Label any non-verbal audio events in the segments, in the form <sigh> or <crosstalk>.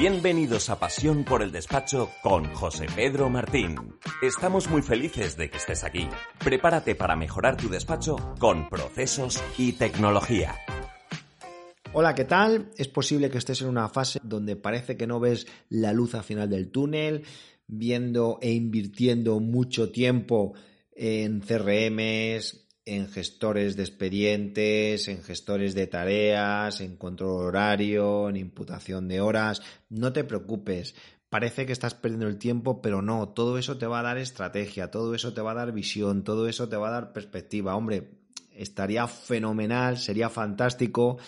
Bienvenidos a Pasión por el Despacho con José Pedro Martín. Estamos muy felices de que estés aquí. Prepárate para mejorar tu despacho con procesos y tecnología. Hola, ¿qué tal? Es posible que estés en una fase donde parece que no ves la luz al final del túnel, viendo e invirtiendo mucho tiempo en CRMs, en gestores de expedientes, en gestores de tareas, en control horario, en imputación de horas. No te preocupes. Parece que estás perdiendo el tiempo, pero no, todo eso te va a dar estrategia, todo eso te va a dar visión, todo eso te va a dar perspectiva. Hombre, estaría fenomenal, sería fantástico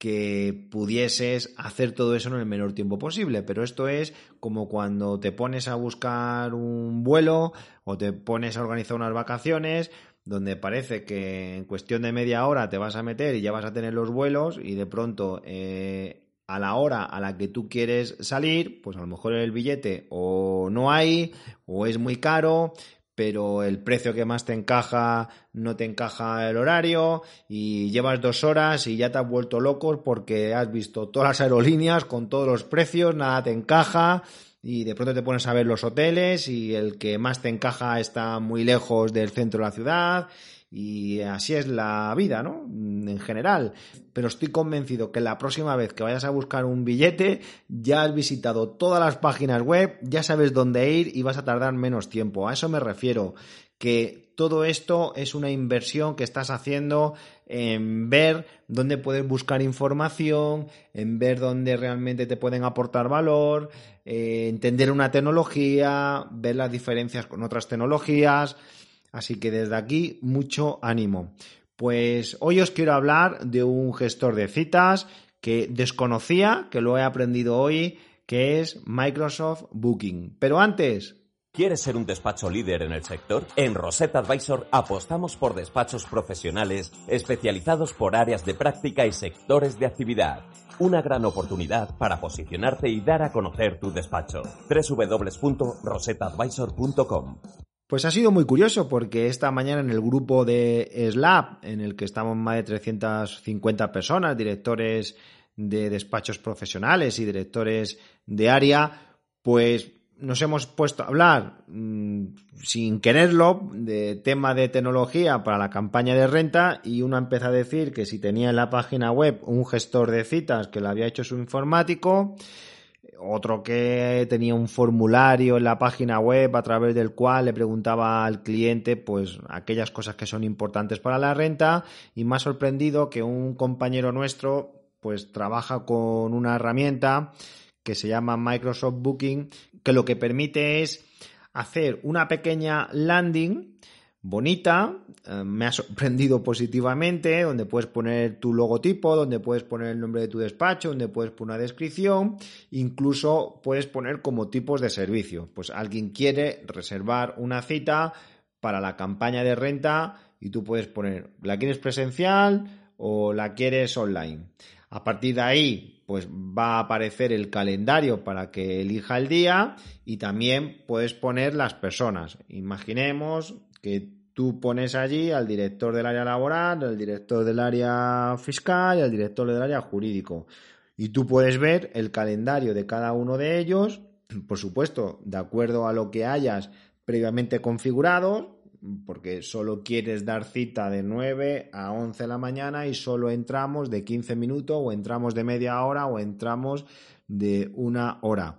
que pudieses hacer todo eso en el menor tiempo posible. Pero esto es como cuando te pones a buscar un vuelo o te pones a organizar unas vacaciones donde parece que en cuestión de media hora te vas a meter y ya vas a tener los vuelos y de pronto eh, a la hora a la que tú quieres salir, pues a lo mejor el billete o no hay o es muy caro pero el precio que más te encaja no te encaja el horario y llevas dos horas y ya te has vuelto loco porque has visto todas las aerolíneas con todos los precios, nada te encaja y de pronto te pones a ver los hoteles y el que más te encaja está muy lejos del centro de la ciudad y así es la vida, ¿no? En general. Pero estoy convencido que la próxima vez que vayas a buscar un billete ya has visitado todas las páginas web, ya sabes dónde ir y vas a tardar menos tiempo. A eso me refiero, que todo esto es una inversión que estás haciendo en ver dónde puedes buscar información, en ver dónde realmente te pueden aportar valor, eh, entender una tecnología, ver las diferencias con otras tecnologías. Así que desde aquí, mucho ánimo. Pues hoy os quiero hablar de un gestor de citas que desconocía, que lo he aprendido hoy, que es Microsoft Booking. Pero antes, ¿Quieres ser un despacho líder en el sector? En Rosetta Advisor apostamos por despachos profesionales especializados por áreas de práctica y sectores de actividad. Una gran oportunidad para posicionarte y dar a conocer tu despacho. www.rosettaadvisor.com pues ha sido muy curioso porque esta mañana en el grupo de Slab, en el que estamos más de 350 personas, directores de despachos profesionales y directores de área, pues nos hemos puesto a hablar mm, sin quererlo de tema de tecnología para la campaña de renta y uno empieza a decir que si tenía en la página web un gestor de citas que lo había hecho su informático, otro que tenía un formulario en la página web a través del cual le preguntaba al cliente pues aquellas cosas que son importantes para la renta. Y más sorprendido que un compañero nuestro pues trabaja con una herramienta que se llama Microsoft Booking que lo que permite es hacer una pequeña landing bonita, eh, me ha <laughs> sorprendido positivamente, donde puedes poner tu logotipo, donde puedes poner el nombre de tu despacho, donde puedes poner una descripción, incluso puedes poner como tipos de servicio. Pues alguien quiere reservar una cita para la campaña de renta y tú puedes poner, ¿la quieres presencial o la quieres online? A partir de ahí, pues va a aparecer el calendario para que elija el día y también puedes poner las personas. Imaginemos que tú pones allí al director del área laboral, al director del área fiscal y al director del área jurídico. Y tú puedes ver el calendario de cada uno de ellos, <clears throat> por supuesto, de acuerdo a lo que hayas previamente configurado, porque solo quieres dar cita de 9 a 11 de la mañana y solo entramos de 15 minutos o entramos de media hora o entramos de una hora.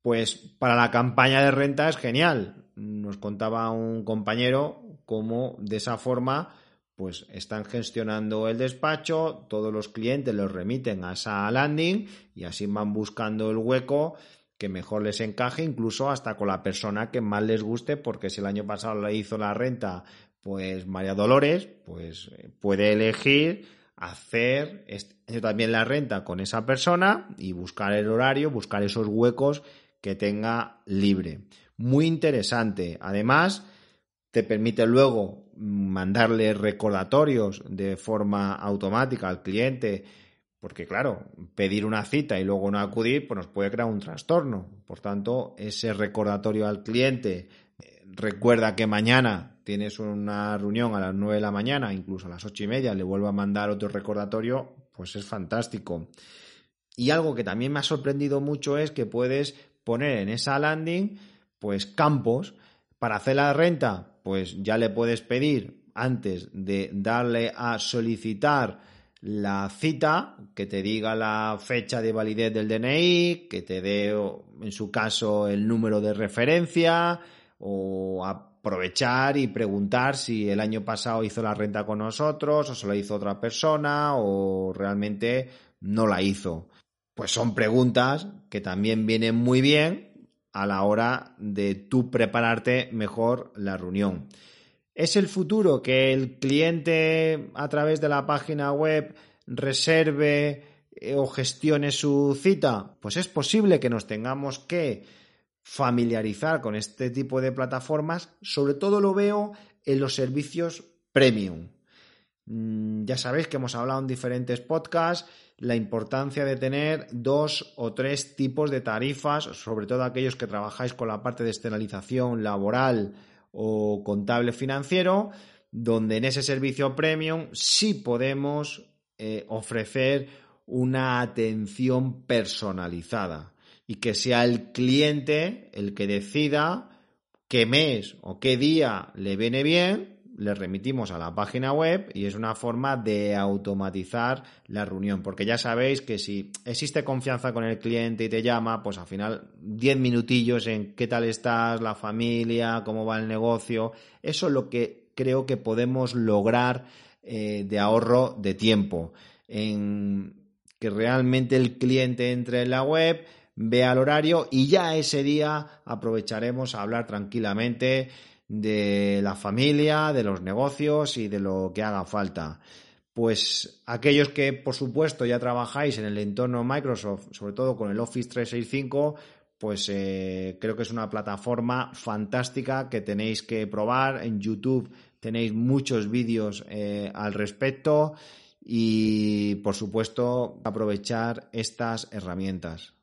Pues para la campaña de renta es genial nos contaba un compañero cómo de esa forma pues están gestionando el despacho, todos los clientes los remiten a esa landing y así van buscando el hueco que mejor les encaje, incluso hasta con la persona que más les guste, porque si el año pasado le hizo la renta, pues María Dolores, pues puede elegir hacer también la renta con esa persona y buscar el horario, buscar esos huecos que tenga libre muy interesante. Además, te permite luego mandarle recordatorios de forma automática al cliente, porque claro, pedir una cita y luego no acudir, pues nos puede crear un trastorno. Por tanto, ese recordatorio al cliente, recuerda que mañana tienes una reunión a las 9 de la mañana, incluso a las ocho y media, le vuelvo a mandar otro recordatorio, pues es fantástico. Y algo que también me ha sorprendido mucho es que puedes poner en esa landing pues campos para hacer la renta, pues ya le puedes pedir antes de darle a solicitar la cita, que te diga la fecha de validez del DNI, que te dé, en su caso, el número de referencia, o aprovechar y preguntar si el año pasado hizo la renta con nosotros, o se la hizo otra persona, o realmente no la hizo. Pues son preguntas que también vienen muy bien a la hora de tú prepararte mejor la reunión. ¿Es el futuro que el cliente a través de la página web reserve eh, o gestione su cita? Pues es posible que nos tengamos que familiarizar con este tipo de plataformas. Sobre todo lo veo en los servicios premium. Mm, ya sabéis que hemos hablado en diferentes podcasts la importancia de tener dos o tres tipos de tarifas, sobre todo aquellos que trabajáis con la parte de externalización laboral o contable financiero, donde en ese servicio premium sí podemos eh, ofrecer una atención personalizada y que sea el cliente el que decida qué mes o qué día le viene bien le remitimos a la página web y es una forma de automatizar la reunión, porque ya sabéis que si existe confianza con el cliente y te llama, pues al final 10 minutillos en qué tal estás, la familia, cómo va el negocio, eso es lo que creo que podemos lograr eh, de ahorro de tiempo, en que realmente el cliente entre en la web, vea el horario y ya ese día aprovecharemos a hablar tranquilamente de la familia, de los negocios y de lo que haga falta. Pues aquellos que, por supuesto, ya trabajáis en el entorno Microsoft, sobre todo con el Office 365, pues eh, creo que es una plataforma fantástica que tenéis que probar. En YouTube tenéis muchos vídeos eh, al respecto y, por supuesto, aprovechar estas herramientas.